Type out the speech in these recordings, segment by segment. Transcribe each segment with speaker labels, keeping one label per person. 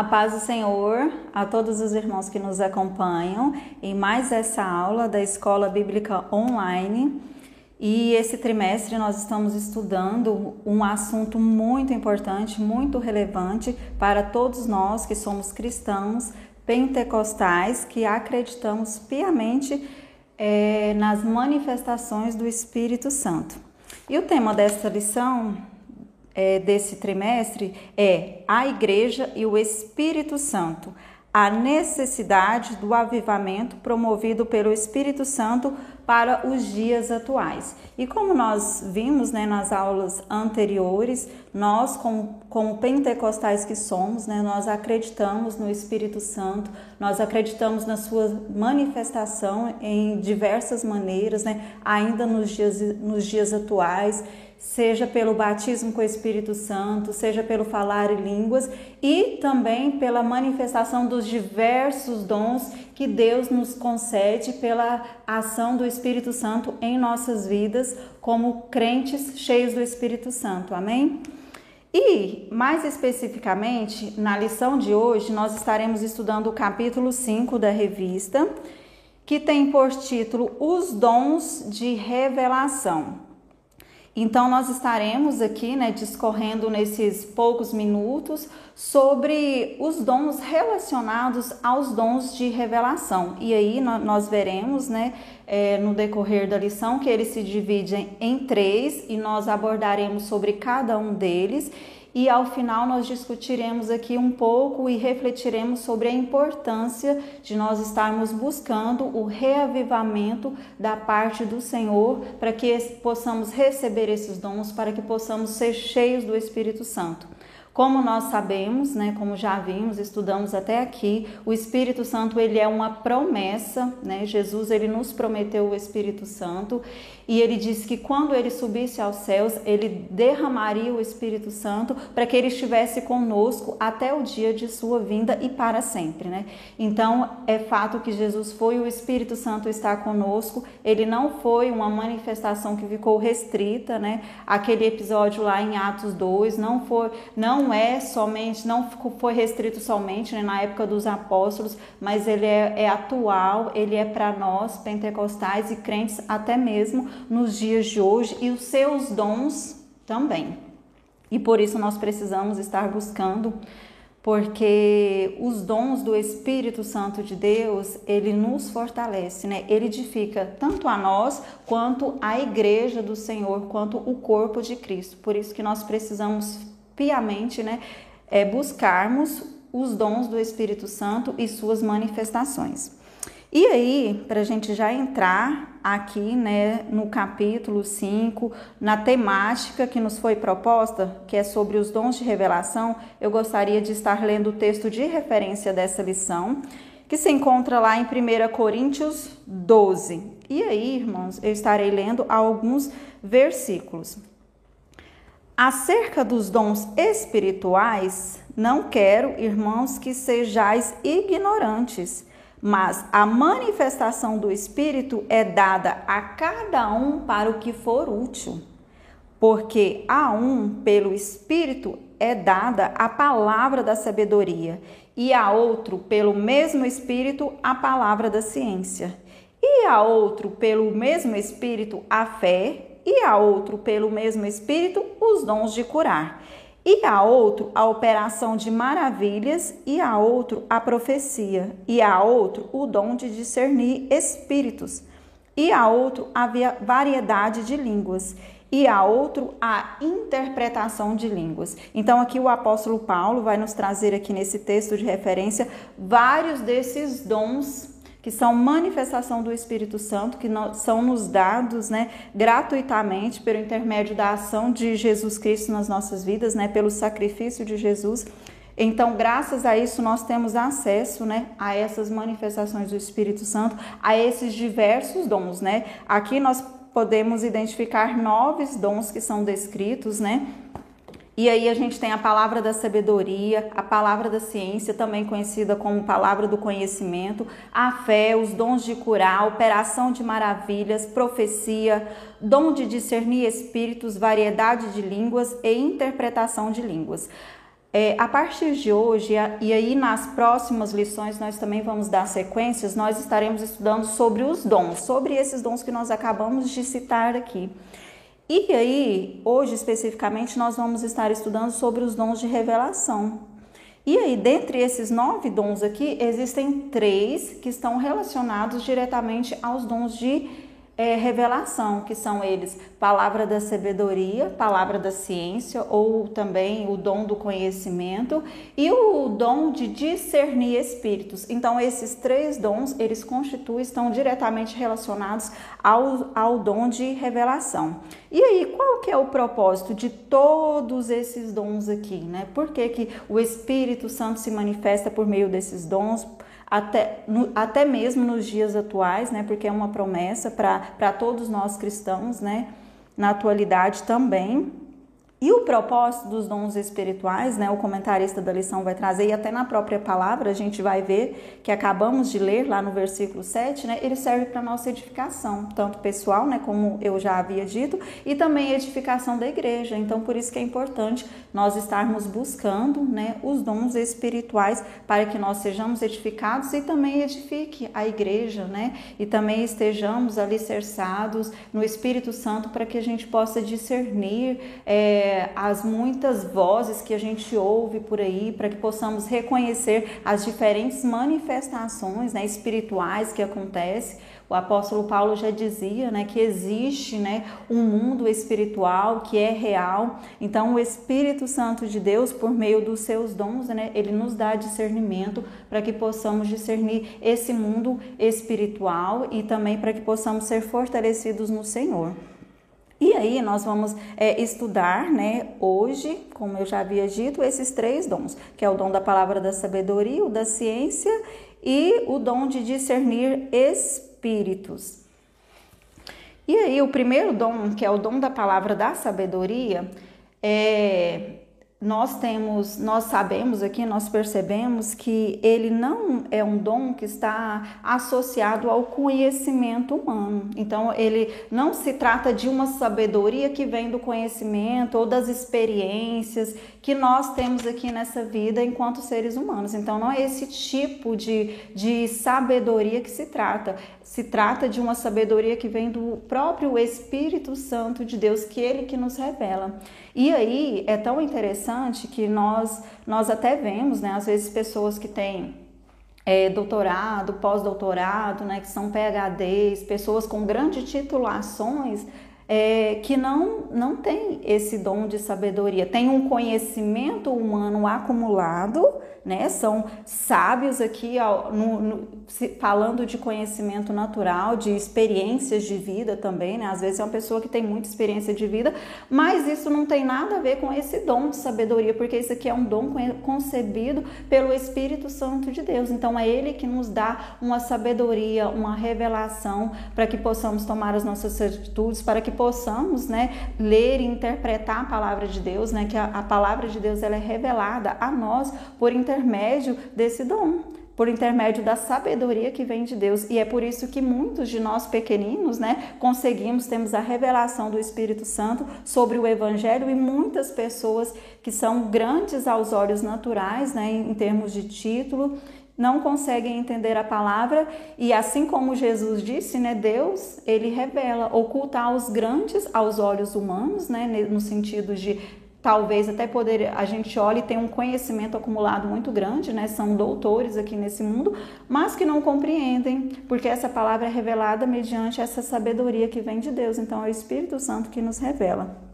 Speaker 1: A paz do Senhor a todos os irmãos que nos acompanham em mais essa aula da Escola Bíblica Online. E esse trimestre nós estamos estudando um assunto muito importante, muito relevante para todos nós que somos cristãos pentecostais, que acreditamos piamente é, nas manifestações do Espírito Santo. E o tema desta lição é, desse trimestre é a Igreja e o Espírito Santo, a necessidade do avivamento promovido pelo Espírito Santo para os dias atuais. E como nós vimos né, nas aulas anteriores, nós, como, como pentecostais que somos, né, nós acreditamos no Espírito Santo, nós acreditamos na sua manifestação em diversas maneiras, né, ainda nos dias, nos dias atuais seja pelo batismo com o Espírito Santo, seja pelo falar em línguas e também pela manifestação dos diversos dons que Deus nos concede pela ação do Espírito Santo em nossas vidas, como crentes cheios do Espírito Santo. Amém? E, mais especificamente, na lição de hoje, nós estaremos estudando o capítulo 5 da revista, que tem por título Os Dons de Revelação. Então, nós estaremos aqui, né, discorrendo nesses poucos minutos sobre os dons relacionados aos dons de revelação. E aí nós veremos, né, é, no decorrer da lição, que eles se dividem em três e nós abordaremos sobre cada um deles e ao final nós discutiremos aqui um pouco e refletiremos sobre a importância de nós estarmos buscando o reavivamento da parte do Senhor para que possamos receber esses dons, para que possamos ser cheios do Espírito Santo. Como nós sabemos, né, como já vimos, estudamos até aqui, o Espírito Santo ele é uma promessa, né? Jesus ele nos prometeu o Espírito Santo e ele disse que quando ele subisse aos céus, ele derramaria o Espírito Santo para que ele estivesse conosco até o dia de sua vinda e para sempre, né? Então, é fato que Jesus foi o Espírito Santo está conosco, ele não foi uma manifestação que ficou restrita, né? Aquele episódio lá em Atos 2 não foi não é somente, não foi restrito somente né, na época dos apóstolos, mas ele é, é atual, ele é para nós pentecostais e crentes até mesmo nos dias de hoje e os seus dons também. E por isso nós precisamos estar buscando, porque os dons do Espírito Santo de Deus, ele nos fortalece, né? Ele edifica tanto a nós quanto a igreja do Senhor, quanto o corpo de Cristo. Por isso que nós precisamos piamente, né, é buscarmos os dons do Espírito Santo e suas manifestações. E aí, para a gente já entrar aqui né, no capítulo 5, na temática que nos foi proposta, que é sobre os dons de revelação, eu gostaria de estar lendo o texto de referência dessa lição, que se encontra lá em 1 Coríntios 12. E aí, irmãos, eu estarei lendo alguns versículos. Acerca dos dons espirituais, não quero, irmãos, que sejais ignorantes mas a manifestação do Espírito é dada a cada um para o que for útil. Porque a um, pelo Espírito, é dada a palavra da sabedoria, e a outro, pelo mesmo Espírito, a palavra da ciência, e a outro, pelo mesmo Espírito, a fé, e a outro, pelo mesmo Espírito, os dons de curar e a outro a operação de maravilhas, e a outro a profecia, e a outro o dom de discernir espíritos, e a outro a variedade de línguas, e a outro a interpretação de línguas. Então aqui o apóstolo Paulo vai nos trazer aqui nesse texto de referência vários desses dons que são manifestação do Espírito Santo, que são nos dados né, gratuitamente pelo intermédio da ação de Jesus Cristo nas nossas vidas, né, pelo sacrifício de Jesus. Então, graças a isso, nós temos acesso né, a essas manifestações do Espírito Santo, a esses diversos dons. Né? Aqui nós podemos identificar nove dons que são descritos, né? E aí a gente tem a palavra da sabedoria, a palavra da ciência, também conhecida como palavra do conhecimento, a fé, os dons de curar, operação de maravilhas, profecia, dom de discernir espíritos, variedade de línguas e interpretação de línguas. É, a partir de hoje, e aí nas próximas lições nós também vamos dar sequências, nós estaremos estudando sobre os dons, sobre esses dons que nós acabamos de citar aqui. E aí, hoje especificamente, nós vamos estar estudando sobre os dons de revelação. E aí, dentre esses nove dons aqui, existem três que estão relacionados diretamente aos dons de é, revelação, que são eles palavra da sabedoria, palavra da ciência, ou também o dom do conhecimento e o dom de discernir espíritos. Então, esses três dons, eles constituem, estão diretamente relacionados ao, ao dom de revelação. E aí, qual que é o propósito de todos esses dons aqui, né? Por que, que o Espírito Santo se manifesta por meio desses dons? Até, no, até mesmo nos dias atuais, né? Porque é uma promessa para todos nós cristãos, né? Na atualidade também. E o propósito dos dons espirituais, né, o comentarista da lição vai trazer, e até na própria palavra a gente vai ver que acabamos de ler lá no versículo 7, né, ele serve para nossa edificação, tanto pessoal, né, como eu já havia dito, e também edificação da igreja. Então, por isso que é importante nós estarmos buscando né, os dons espirituais para que nós sejamos edificados e também edifique a igreja, né, e também estejamos alicerçados no Espírito Santo para que a gente possa discernir. É, as muitas vozes que a gente ouve por aí, para que possamos reconhecer as diferentes manifestações né, espirituais que acontecem. O apóstolo Paulo já dizia né, que existe né, um mundo espiritual que é real. Então, o Espírito Santo de Deus, por meio dos seus dons, né, ele nos dá discernimento para que possamos discernir esse mundo espiritual e também para que possamos ser fortalecidos no Senhor. E aí nós vamos é, estudar, né, hoje, como eu já havia dito, esses três dons, que é o dom da palavra da sabedoria, o da ciência e o dom de discernir espíritos. E aí o primeiro dom, que é o dom da palavra da sabedoria, é, nós temos, nós sabemos aqui, nós percebemos que ele não é um dom que está associado ao conhecimento humano. Então, ele não se trata de uma sabedoria que vem do conhecimento ou das experiências que nós temos aqui nessa vida enquanto seres humanos. Então, não é esse tipo de, de sabedoria que se trata. Se trata de uma sabedoria que vem do próprio Espírito Santo de Deus, que ele que nos revela. E aí é tão interessante que nós, nós até vemos, né, às vezes pessoas que têm é, doutorado, pós-doutorado, né, que são PhDs, pessoas com grandes titulações, é, que não, não tem esse dom de sabedoria, tem um conhecimento humano acumulado, né? São sábios aqui no, no, falando de conhecimento natural, de experiências de vida também, né? Às vezes é uma pessoa que tem muita experiência de vida, mas isso não tem nada a ver com esse dom de sabedoria, porque isso aqui é um dom concebido pelo Espírito Santo de Deus. Então é ele que nos dá uma sabedoria, uma revelação para que possamos tomar as nossas atitudes, para que possamos, né, ler e interpretar a palavra de Deus, né? Que a, a palavra de Deus ela é revelada a nós por intermédio intermédio desse dom, por intermédio da sabedoria que vem de Deus. E é por isso que muitos de nós pequeninos, né, conseguimos, temos a revelação do Espírito Santo sobre o Evangelho e muitas pessoas que são grandes aos olhos naturais, né, em termos de título, não conseguem entender a palavra e assim como Jesus disse, né, Deus, ele revela, ocultar os grandes aos olhos humanos, né, no sentido de talvez até poder a gente olhe e tem um conhecimento acumulado muito grande, né? São doutores aqui nesse mundo, mas que não compreendem, porque essa palavra é revelada mediante essa sabedoria que vem de Deus. Então é o Espírito Santo que nos revela.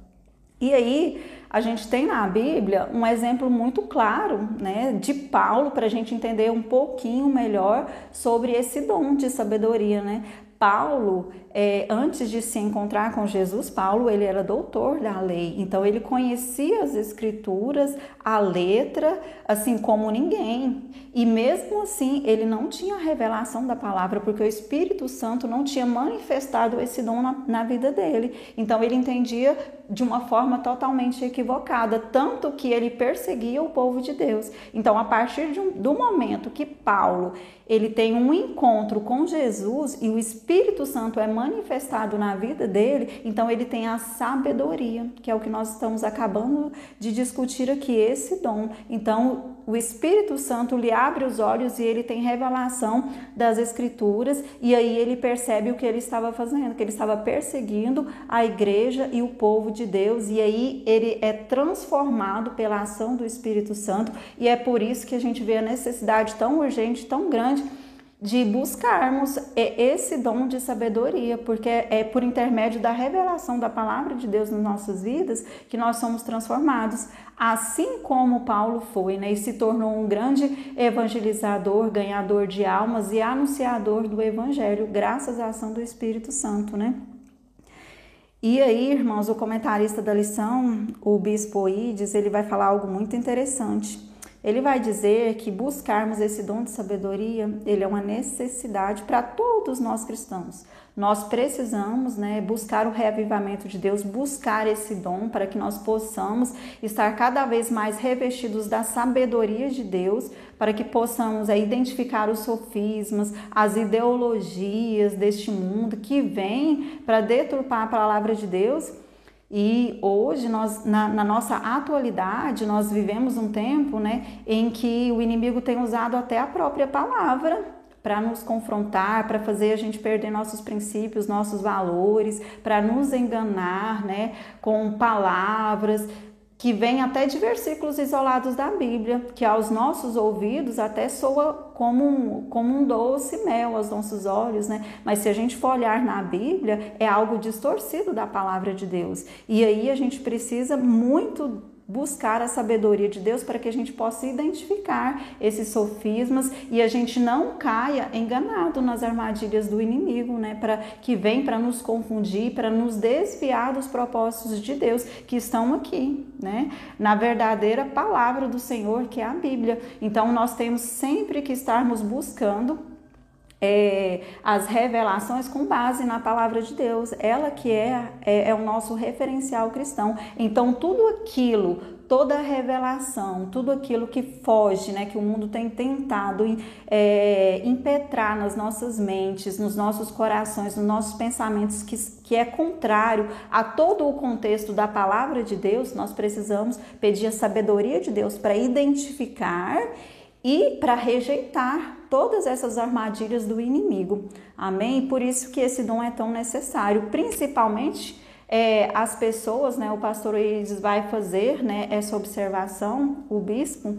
Speaker 1: E aí a gente tem na Bíblia um exemplo muito claro, né, de Paulo para a gente entender um pouquinho melhor sobre esse dom de sabedoria, né? Paulo, é, antes de se encontrar com Jesus, Paulo ele era doutor da lei, então ele conhecia as escrituras, a letra, assim como ninguém. E mesmo assim, ele não tinha revelação da palavra, porque o Espírito Santo não tinha manifestado esse dom na, na vida dele. Então ele entendia de uma forma totalmente equivocada, tanto que ele perseguia o povo de Deus. Então, a partir um, do momento que Paulo ele tem um encontro com Jesus e o Espírito Santo é manifestado manifestado na vida dele, então ele tem a sabedoria, que é o que nós estamos acabando de discutir aqui, esse dom. Então, o Espírito Santo lhe abre os olhos e ele tem revelação das Escrituras, e aí ele percebe o que ele estava fazendo, que ele estava perseguindo a igreja e o povo de Deus, e aí ele é transformado pela ação do Espírito Santo, e é por isso que a gente vê a necessidade tão urgente, tão grande de buscarmos esse dom de sabedoria, porque é por intermédio da revelação da palavra de Deus nas nossas vidas que nós somos transformados. Assim como Paulo foi, né, e se tornou um grande evangelizador, ganhador de almas e anunciador do evangelho, graças à ação do Espírito Santo, né? E aí, irmãos, o comentarista da lição, o bispo Ides, ele vai falar algo muito interessante. Ele vai dizer que buscarmos esse dom de sabedoria, ele é uma necessidade para todos nós cristãos. Nós precisamos né, buscar o reavivamento de Deus, buscar esse dom para que nós possamos estar cada vez mais revestidos da sabedoria de Deus, para que possamos é, identificar os sofismas, as ideologias deste mundo que vêm para deturpar a palavra de Deus e hoje, nós, na, na, nossa atualidade, nós vivemos um tempo né, em que o inimigo tem usado até a própria palavra para nos confrontar, para fazer a gente perder nossos princípios, nossos valores, para nos enganar né, com palavras que vem até de versículos isolados da Bíblia, que aos nossos ouvidos até soa como um, como um doce mel aos nossos olhos, né? Mas se a gente for olhar na Bíblia, é algo distorcido da palavra de Deus. E aí a gente precisa muito buscar a sabedoria de Deus para que a gente possa identificar esses sofismas e a gente não caia enganado nas armadilhas do inimigo, né? Para que vem para nos confundir, para nos desviar dos propósitos de Deus que estão aqui, né? Na verdadeira palavra do Senhor, que é a Bíblia. Então nós temos sempre que estarmos buscando é, as revelações com base na palavra de Deus, ela que é, é, é, o nosso referencial cristão. Então, tudo aquilo, toda revelação, tudo aquilo que foge, né, que o mundo tem tentado é, impetrar nas nossas mentes, nos nossos corações, nos nossos pensamentos, que, que é contrário a todo o contexto da palavra de Deus, nós precisamos pedir a sabedoria de Deus para identificar e para rejeitar todas essas armadilhas do inimigo. Amém? Por isso que esse dom é tão necessário, principalmente é, as pessoas, né? O pastor Isis vai fazer, né? Essa observação, o bispo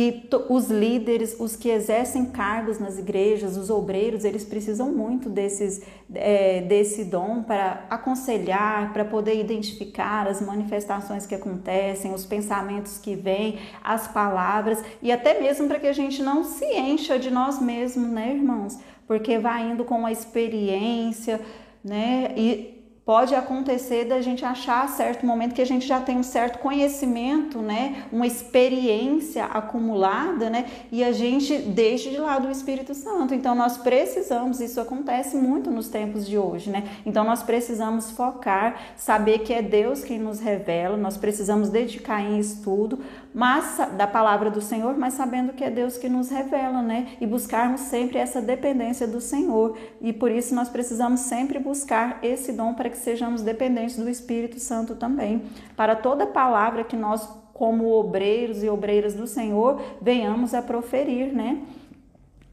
Speaker 1: que os líderes, os que exercem cargos nas igrejas, os obreiros, eles precisam muito desses, é, desse dom para aconselhar, para poder identificar as manifestações que acontecem, os pensamentos que vêm, as palavras e até mesmo para que a gente não se encha de nós mesmos, né, irmãos? Porque vai indo com a experiência, né? E pode acontecer da gente achar certo momento que a gente já tem um certo conhecimento, né, uma experiência acumulada, né, e a gente deixa de lado o Espírito Santo. Então nós precisamos, isso acontece muito nos tempos de hoje, né? Então nós precisamos focar, saber que é Deus quem nos revela, nós precisamos dedicar em estudo, mas da palavra do Senhor, mas sabendo que é Deus que nos revela, né? E buscarmos sempre essa dependência do Senhor. E por isso nós precisamos sempre buscar esse dom para que sejamos dependentes do Espírito Santo também. Para toda palavra que nós, como obreiros e obreiras do Senhor, venhamos a proferir, né?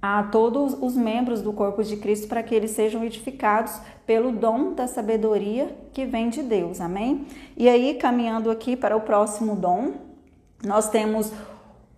Speaker 1: a todos os membros do corpo de Cristo para que eles sejam edificados pelo dom da sabedoria que vem de Deus. Amém? E aí, caminhando aqui para o próximo dom, nós temos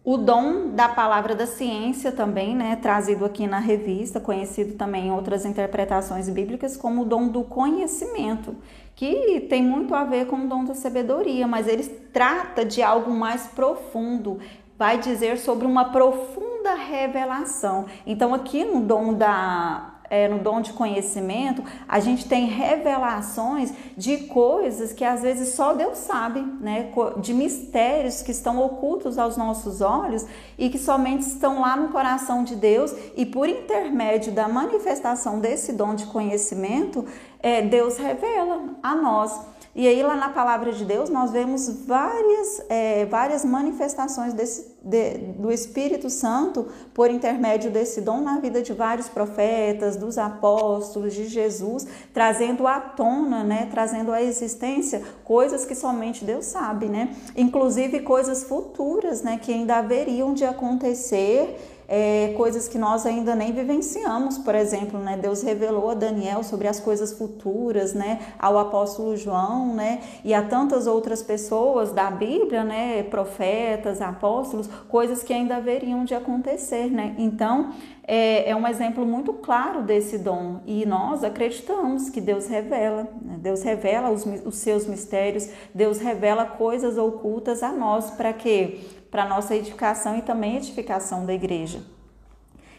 Speaker 1: o dom da palavra da ciência também, né, trazido aqui na revista, conhecido também em outras interpretações bíblicas como o dom do conhecimento, que tem muito a ver com o dom da sabedoria, mas ele trata de algo mais profundo, vai dizer sobre uma profunda revelação. Então aqui no dom da é, no dom de conhecimento, a gente tem revelações de coisas que às vezes só Deus sabe, né? De mistérios que estão ocultos aos nossos olhos e que somente estão lá no coração de Deus e por intermédio da manifestação desse dom de conhecimento, é, Deus revela a nós. E aí, lá na palavra de Deus, nós vemos várias, é, várias manifestações desse, de, do Espírito Santo por intermédio desse dom na vida de vários profetas, dos apóstolos, de Jesus, trazendo à tona, né, trazendo à existência coisas que somente Deus sabe, né? Inclusive coisas futuras, né, que ainda haveriam de acontecer é, coisas que nós ainda nem vivenciamos, por exemplo, né? Deus revelou a Daniel sobre as coisas futuras, né? Ao apóstolo João, né? E a tantas outras pessoas da Bíblia, né? Profetas, apóstolos, coisas que ainda haveriam de acontecer, né? Então, é, é, um exemplo muito claro desse dom e nós acreditamos que Deus revela, né? Deus revela os, os, seus mistérios, Deus revela coisas ocultas a nós para quê? Para nossa edificação e também edificação da igreja.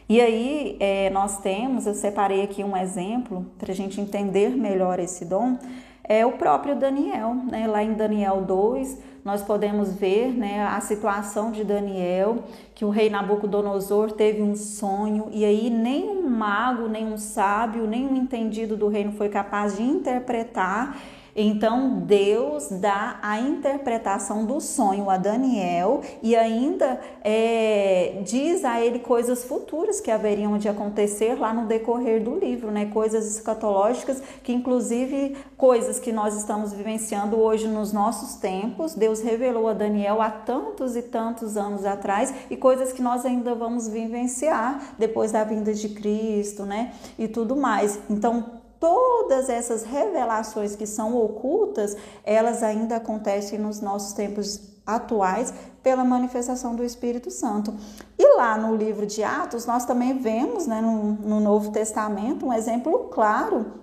Speaker 1: E aí é, nós temos, eu separei aqui um exemplo para a gente entender melhor esse dom, é o próprio Daniel, né? Lá em Daniel 2, nós podemos ver né, a situação de Daniel, que o rei Nabucodonosor teve um sonho, e aí nem um mago, nem um sábio, nem um entendido do reino foi capaz de interpretar então Deus dá a interpretação do sonho a Daniel e ainda é, diz a ele coisas futuras que haveriam de acontecer lá no decorrer do livro, né? Coisas escatológicas que inclusive coisas que nós estamos vivenciando hoje nos nossos tempos. Deus revelou a Daniel há tantos e tantos anos atrás e coisas que nós ainda vamos vivenciar depois da vinda de Cristo, né? E tudo mais. Então todas essas revelações que são ocultas, elas ainda acontecem nos nossos tempos atuais pela manifestação do Espírito Santo. E lá no livro de Atos, nós também vemos, né, no, no Novo Testamento, um exemplo claro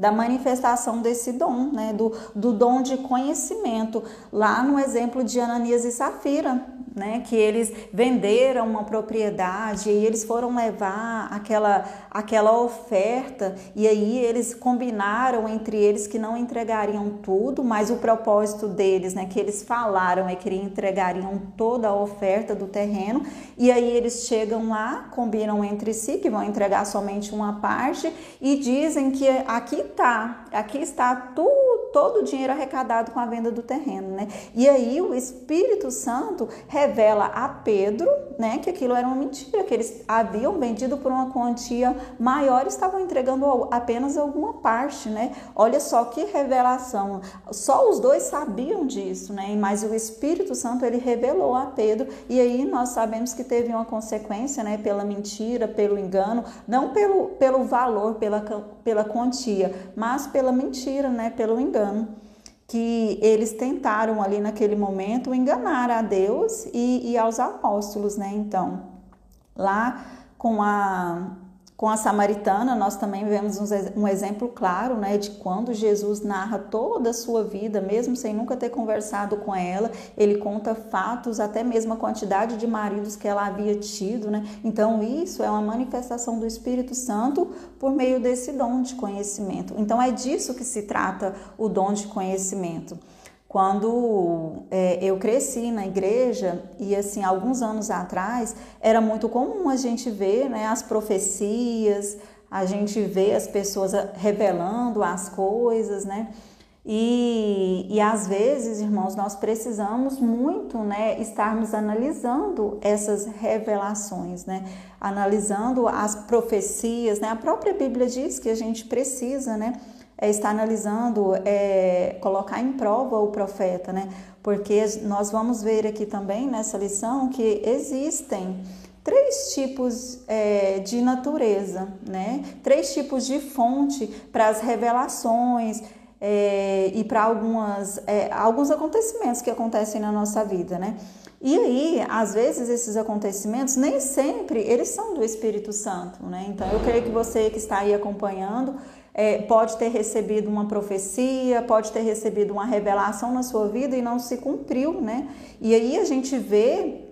Speaker 1: da manifestação desse dom, né, do, do dom de conhecimento, lá no exemplo de Ananias e Safira, né, que eles venderam uma propriedade e eles foram levar aquela, aquela oferta e aí eles combinaram entre eles que não entregariam tudo, mas o propósito deles, né, que eles falaram é que entregariam toda a oferta do terreno e aí eles chegam lá, combinam entre si que vão entregar somente uma parte e dizem que aqui está, aqui está tudo todo o dinheiro arrecadado com a venda do terreno, né? E aí o Espírito Santo revela a Pedro, né, que aquilo era uma mentira, que eles haviam vendido por uma quantia maior e estavam entregando apenas alguma parte, né? Olha só que revelação. Só os dois sabiam disso, né? Mas o Espírito Santo ele revelou a Pedro e aí nós sabemos que teve uma consequência, né, pela mentira, pelo engano, não pelo, pelo valor, pela, pela quantia, mas pela mentira, né, pelo engano que eles tentaram ali naquele momento enganar a Deus e, e aos apóstolos, né? Então, lá com a com a samaritana, nós também vemos um exemplo claro né, de quando Jesus narra toda a sua vida, mesmo sem nunca ter conversado com ela, ele conta fatos, até mesmo a quantidade de maridos que ela havia tido. Né? Então, isso é uma manifestação do Espírito Santo por meio desse dom de conhecimento. Então, é disso que se trata o dom de conhecimento. Quando é, eu cresci na igreja, e assim, alguns anos atrás, era muito comum a gente ver né, as profecias, a gente ver as pessoas revelando as coisas, né? E, e às vezes, irmãos, nós precisamos muito, né, estarmos analisando essas revelações, né, analisando as profecias, né, a própria Bíblia diz que a gente precisa, né, é, analisando, é, colocar em prova o profeta, né? Porque nós vamos ver aqui também nessa lição que existem três tipos é, de natureza, né? Três tipos de fonte para as revelações é, e para algumas é, alguns acontecimentos que acontecem na nossa vida, né? E aí, às vezes, esses acontecimentos nem sempre eles são do Espírito Santo, né? Então, eu creio que você que está aí acompanhando é, pode ter recebido uma profecia, pode ter recebido uma revelação na sua vida e não se cumpriu, né? E aí a gente vê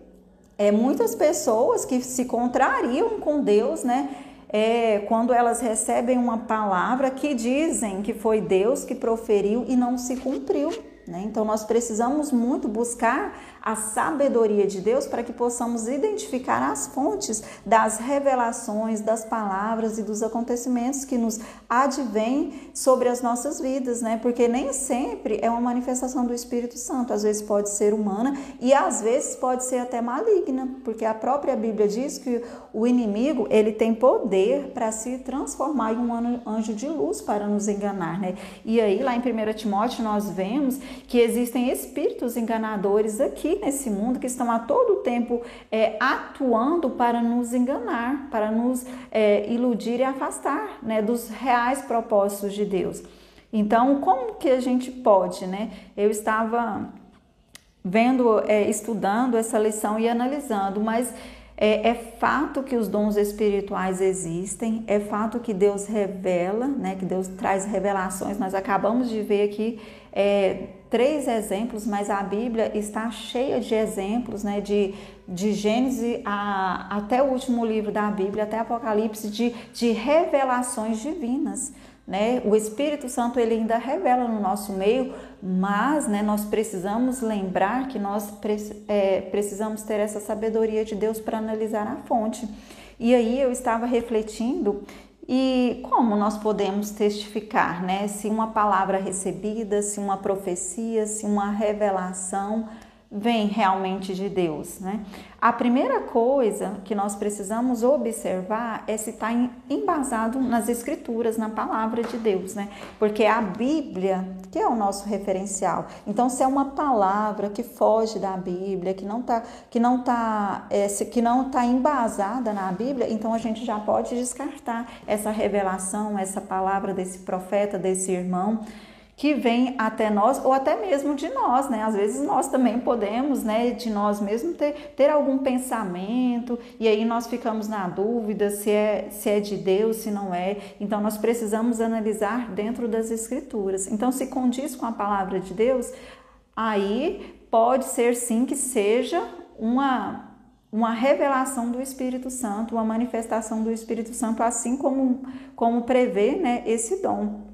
Speaker 1: é, muitas pessoas que se contrariam com Deus, né? É, quando elas recebem uma palavra que dizem que foi Deus que proferiu e não se cumpriu. Né? Então, nós precisamos muito buscar a sabedoria de Deus para que possamos identificar as fontes das revelações, das palavras e dos acontecimentos que nos advêm sobre as nossas vidas, né? Porque nem sempre é uma manifestação do Espírito Santo, às vezes pode ser humana e às vezes pode ser até maligna, porque a própria Bíblia diz que o inimigo, ele tem poder para se transformar em um anjo de luz para nos enganar, né? E aí lá em 1 Timóteo nós vemos que existem espíritos enganadores aqui nesse mundo que estão a todo tempo é, atuando para nos enganar, para nos é, iludir e afastar né, dos reais propósitos de Deus. Então, como que a gente pode, né? Eu estava vendo, é, estudando essa lição e analisando, mas é, é, fato que os dons espirituais existem, é fato que Deus revela, né, que Deus traz revelações. Nós acabamos de ver aqui é, três exemplos, mas a Bíblia está cheia de exemplos, né, de, de Gênesis a, até o último livro da Bíblia, até Apocalipse, de, de revelações divinas. Né? O Espírito Santo ele ainda revela no nosso meio, mas né, nós precisamos lembrar que nós é, precisamos ter essa sabedoria de Deus para analisar a fonte. E aí eu estava refletindo e como nós podemos testificar, né? Se uma palavra recebida, se uma profecia, se uma revelação vem realmente de Deus, né? A primeira coisa que nós precisamos observar é se está embasado nas escrituras, na palavra de Deus, né? Porque é a Bíblia que é o nosso referencial. Então, se é uma palavra que foge da Bíblia, que não está que não tá, é, que não tá embasada na Bíblia, então a gente já pode descartar essa revelação, essa palavra desse profeta, desse irmão que vem até nós ou até mesmo de nós, né? Às vezes nós também podemos, né, de nós mesmos ter, ter algum pensamento e aí nós ficamos na dúvida se é, se é de Deus, se não é. Então nós precisamos analisar dentro das escrituras. Então se condiz com a palavra de Deus, aí pode ser sim que seja uma uma revelação do Espírito Santo, uma manifestação do Espírito Santo, assim como, como prevê né, esse dom.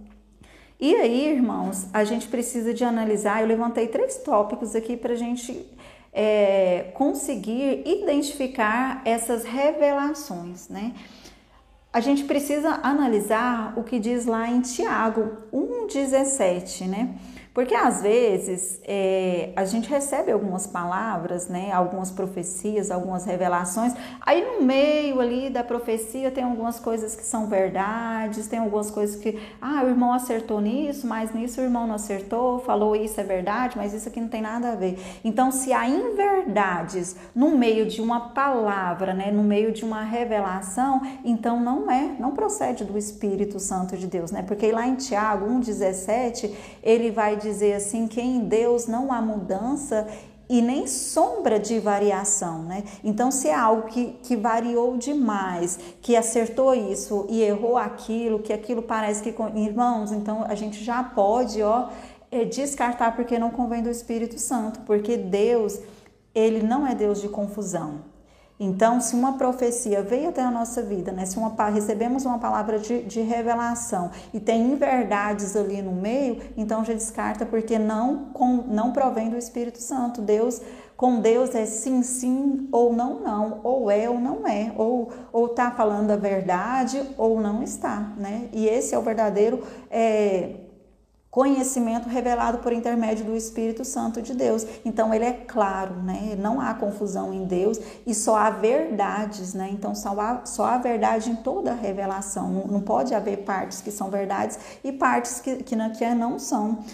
Speaker 1: E aí, irmãos, a gente precisa de analisar. Eu levantei três tópicos aqui para a gente é, conseguir identificar essas revelações, né? A gente precisa analisar o que diz lá em Tiago 1,17, né? Porque às vezes é, a gente recebe algumas palavras, né, algumas profecias, algumas revelações, aí no meio ali da profecia tem algumas coisas que são verdades, tem algumas coisas que, ah, o irmão acertou nisso, mas nisso o irmão não acertou, falou isso é verdade, mas isso aqui não tem nada a ver. Então, se há inverdades no meio de uma palavra, né, no meio de uma revelação, então não é, não procede do Espírito Santo de Deus, né? Porque lá em Tiago 1,17 ele vai dizer assim que em Deus não há mudança e nem sombra de variação, né? Então, se é algo que, que variou demais, que acertou isso e errou aquilo, que aquilo parece que. Irmãos, então a gente já pode, ó, é, descartar porque não convém do Espírito Santo, porque Deus, ele não é Deus de confusão. Então, se uma profecia veio até a nossa vida, né? se uma, recebemos uma palavra de, de revelação e tem inverdades ali no meio, então já descarta porque não, com, não provém do Espírito Santo. Deus, com Deus é sim, sim ou não, não, ou é ou não é, ou está falando a verdade ou não está, né? E esse é o verdadeiro é, conhecimento revelado por intermédio do Espírito Santo de Deus. Então ele é claro, né? Não há confusão em Deus e só há verdades, né? Então só há, só há verdade em toda a revelação. Não, não pode haver partes que são verdades e partes que, que, não, que não são.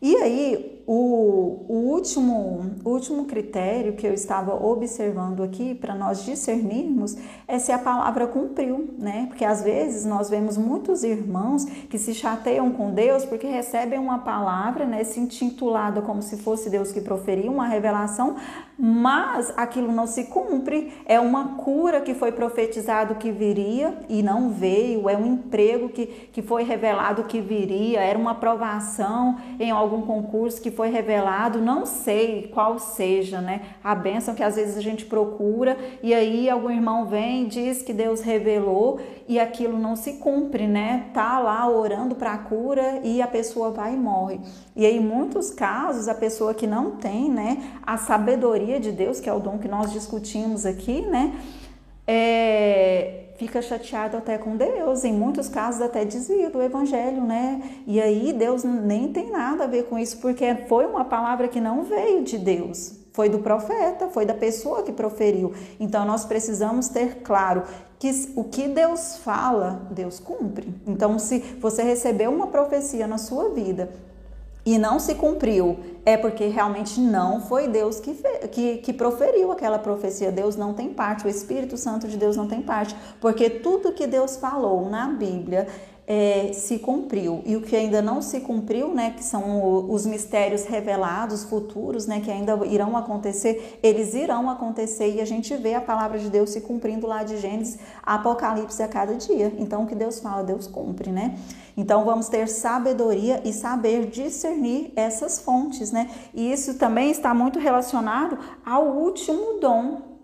Speaker 1: E aí, o, o último, último critério que eu estava observando aqui para nós discernirmos é se a palavra cumpriu, né? Porque às vezes nós vemos muitos irmãos que se chateiam com Deus porque recebem uma palavra, né, se intitulada como se fosse Deus que proferiu uma revelação, mas aquilo não se cumpre. É uma cura que foi profetizado que viria e não veio, é um emprego que, que foi revelado que viria, era uma aprovação em algum concurso que foi revelado, não sei qual seja, né? A bênção que às vezes a gente procura e aí algum irmão vem diz que Deus revelou e aquilo não se cumpre, né? Tá lá orando para a cura e a pessoa vai e morre. E aí, em muitos casos, a pessoa que não tem, né, a sabedoria de Deus, que é o dom que nós discutimos aqui, né? É, fica chateado até com Deus, em muitos casos até desvia do evangelho, né? E aí Deus nem tem nada a ver com isso, porque foi uma palavra que não veio de Deus, foi do profeta, foi da pessoa que proferiu. Então nós precisamos ter claro que o que Deus fala, Deus cumpre. Então se você recebeu uma profecia na sua vida e não se cumpriu, é porque realmente não foi Deus que, que, que, proferiu aquela profecia. Deus não tem parte, o Espírito Santo de Deus não tem parte, porque tudo que Deus falou na Bíblia é, se cumpriu. E o que ainda não se cumpriu, né, que são os mistérios revelados, futuros, né, que ainda irão acontecer, eles irão acontecer e a gente vê a palavra de Deus se cumprindo lá de Gênesis, Apocalipse a cada dia. Então, o que Deus fala, Deus cumpre, né? Então, vamos ter sabedoria e saber discernir essas fontes, né? E isso também está muito relacionado ao último dom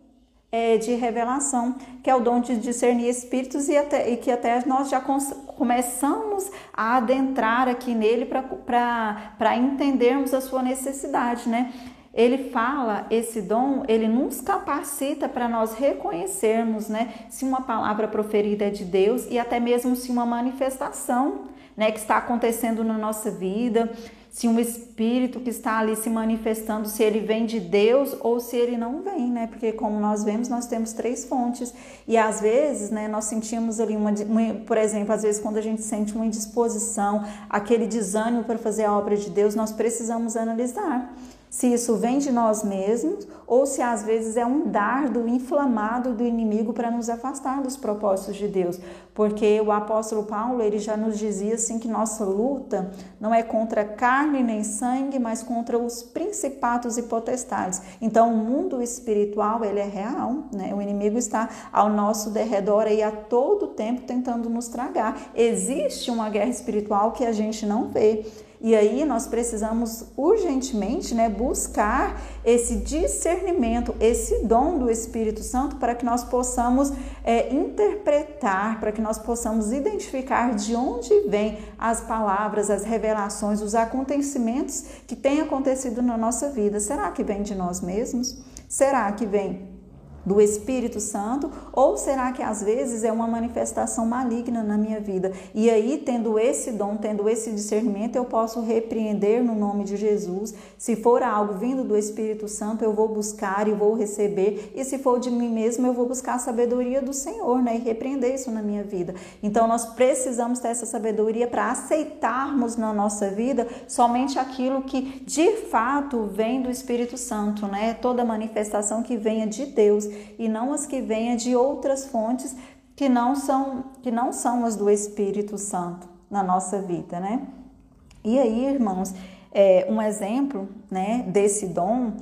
Speaker 1: é, de revelação, que é o dom de discernir espíritos e, até, e que até nós já começamos a adentrar aqui nele para entendermos a sua necessidade, né? Ele fala, esse dom, ele nos capacita para nós reconhecermos, né, se uma palavra proferida é de Deus e até mesmo se uma manifestação, né, que está acontecendo na nossa vida, se um espírito que está ali se manifestando, se ele vem de Deus ou se ele não vem, né? Porque como nós vemos, nós temos três fontes e às vezes, né, nós sentimos ali uma, uma por exemplo, às vezes quando a gente sente uma indisposição, aquele desânimo para fazer a obra de Deus, nós precisamos analisar se isso vem de nós mesmos ou se às vezes é um dardo inflamado do inimigo para nos afastar dos propósitos de Deus. Porque o apóstolo Paulo, ele já nos dizia assim que nossa luta não é contra carne nem sangue, mas contra os principados e potestades. Então, o mundo espiritual, ele é real, né? O inimigo está ao nosso derredor e a todo tempo tentando nos tragar. Existe uma guerra espiritual que a gente não vê. E aí nós precisamos urgentemente né, buscar esse discernimento, esse dom do Espírito Santo para que nós possamos é, interpretar, para que nós possamos identificar de onde vêm as palavras, as revelações, os acontecimentos que têm acontecido na nossa vida. Será que vem de nós mesmos? Será que vem do Espírito Santo, ou será que às vezes é uma manifestação maligna na minha vida? E aí, tendo esse dom, tendo esse discernimento, eu posso repreender no nome de Jesus. Se for algo vindo do Espírito Santo, eu vou buscar e vou receber, e se for de mim mesmo, eu vou buscar a sabedoria do Senhor, né? E repreender isso na minha vida. Então, nós precisamos ter essa sabedoria para aceitarmos na nossa vida somente aquilo que de fato vem do Espírito Santo, né? Toda manifestação que venha de Deus e não as que venham de outras fontes que não são que não são as do Espírito Santo na nossa vida, né? E aí, irmãos, é, um exemplo, né, desse dom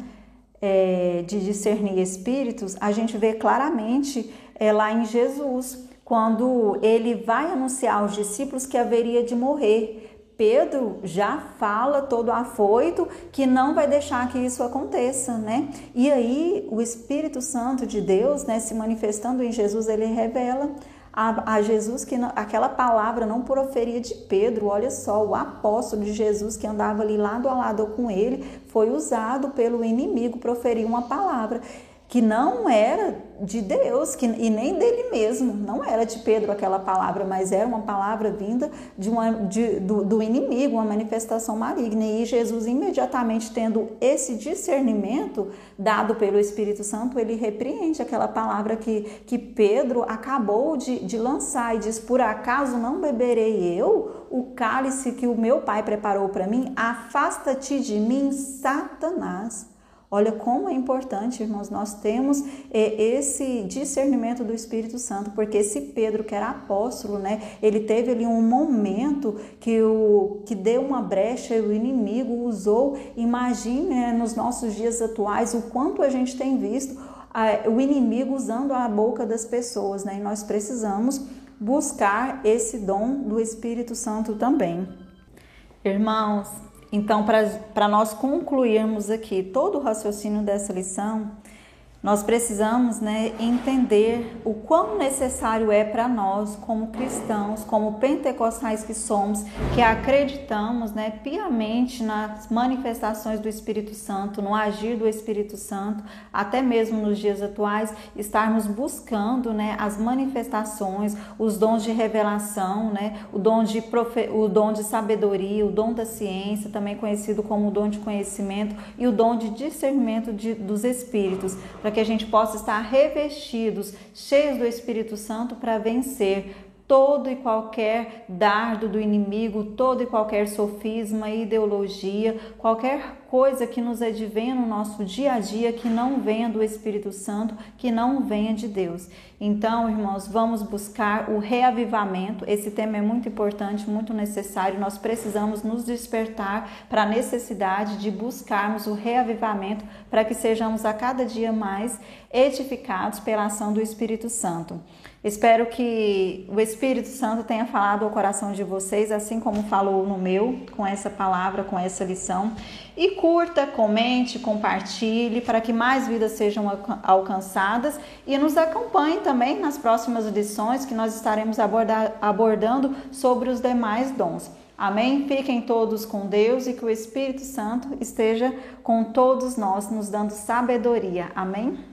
Speaker 1: é, de discernir espíritos, a gente vê claramente é, lá em Jesus, quando ele vai anunciar aos discípulos que haveria de morrer Pedro já fala todo afoito que não vai deixar que isso aconteça, né? E aí o Espírito Santo de Deus, né, se manifestando em Jesus, ele revela a, a Jesus que não, aquela palavra não proferia de Pedro. Olha só, o apóstolo de Jesus que andava ali lado a lado com ele foi usado pelo inimigo proferir uma palavra que não era de Deus que, e nem dele mesmo, não era de Pedro aquela palavra, mas era uma palavra vinda de uma, de, do, do inimigo, uma manifestação maligna. E Jesus, imediatamente tendo esse discernimento dado pelo Espírito Santo, ele repreende aquela palavra que, que Pedro acabou de, de lançar e diz: Por acaso não beberei eu o cálice que o meu pai preparou para mim? Afasta-te de mim, Satanás. Olha como é importante, irmãos, nós temos é, esse discernimento do Espírito Santo, porque esse Pedro, que era apóstolo, né, ele teve ali um momento que, o, que deu uma brecha e o inimigo usou. Imagine né, nos nossos dias atuais o quanto a gente tem visto o inimigo usando a boca das pessoas, né? E nós precisamos buscar esse dom do Espírito Santo também. Irmãos, então, para nós concluirmos aqui todo o raciocínio dessa lição, nós precisamos né, entender o quão necessário é para nós, como cristãos, como pentecostais que somos, que acreditamos né, piamente nas manifestações do Espírito Santo, no agir do Espírito Santo, até mesmo nos dias atuais, estarmos buscando né, as manifestações, os dons de revelação, né, o, dom de profe... o dom de sabedoria, o dom da ciência, também conhecido como o dom de conhecimento, e o dom de discernimento de, dos Espíritos, para que a gente possa estar revestidos, cheios do Espírito Santo para vencer todo e qualquer dardo do inimigo, todo e qualquer sofisma, ideologia, qualquer coisa que nos advenha no nosso dia a dia que não venha do Espírito Santo, que não venha de Deus. Então, irmãos, vamos buscar o reavivamento. Esse tema é muito importante, muito necessário. Nós precisamos nos despertar para a necessidade de buscarmos o reavivamento para que sejamos a cada dia mais edificados pela ação do Espírito Santo. Espero que o Espírito Santo tenha falado ao coração de vocês, assim como falou no meu, com essa palavra, com essa lição. E curta, comente, compartilhe para que mais vidas sejam alcançadas e nos acompanhe também nas próximas lições que nós estaremos abordando sobre os demais dons. Amém? Fiquem todos com Deus e que o Espírito Santo esteja com todos nós, nos dando sabedoria. Amém?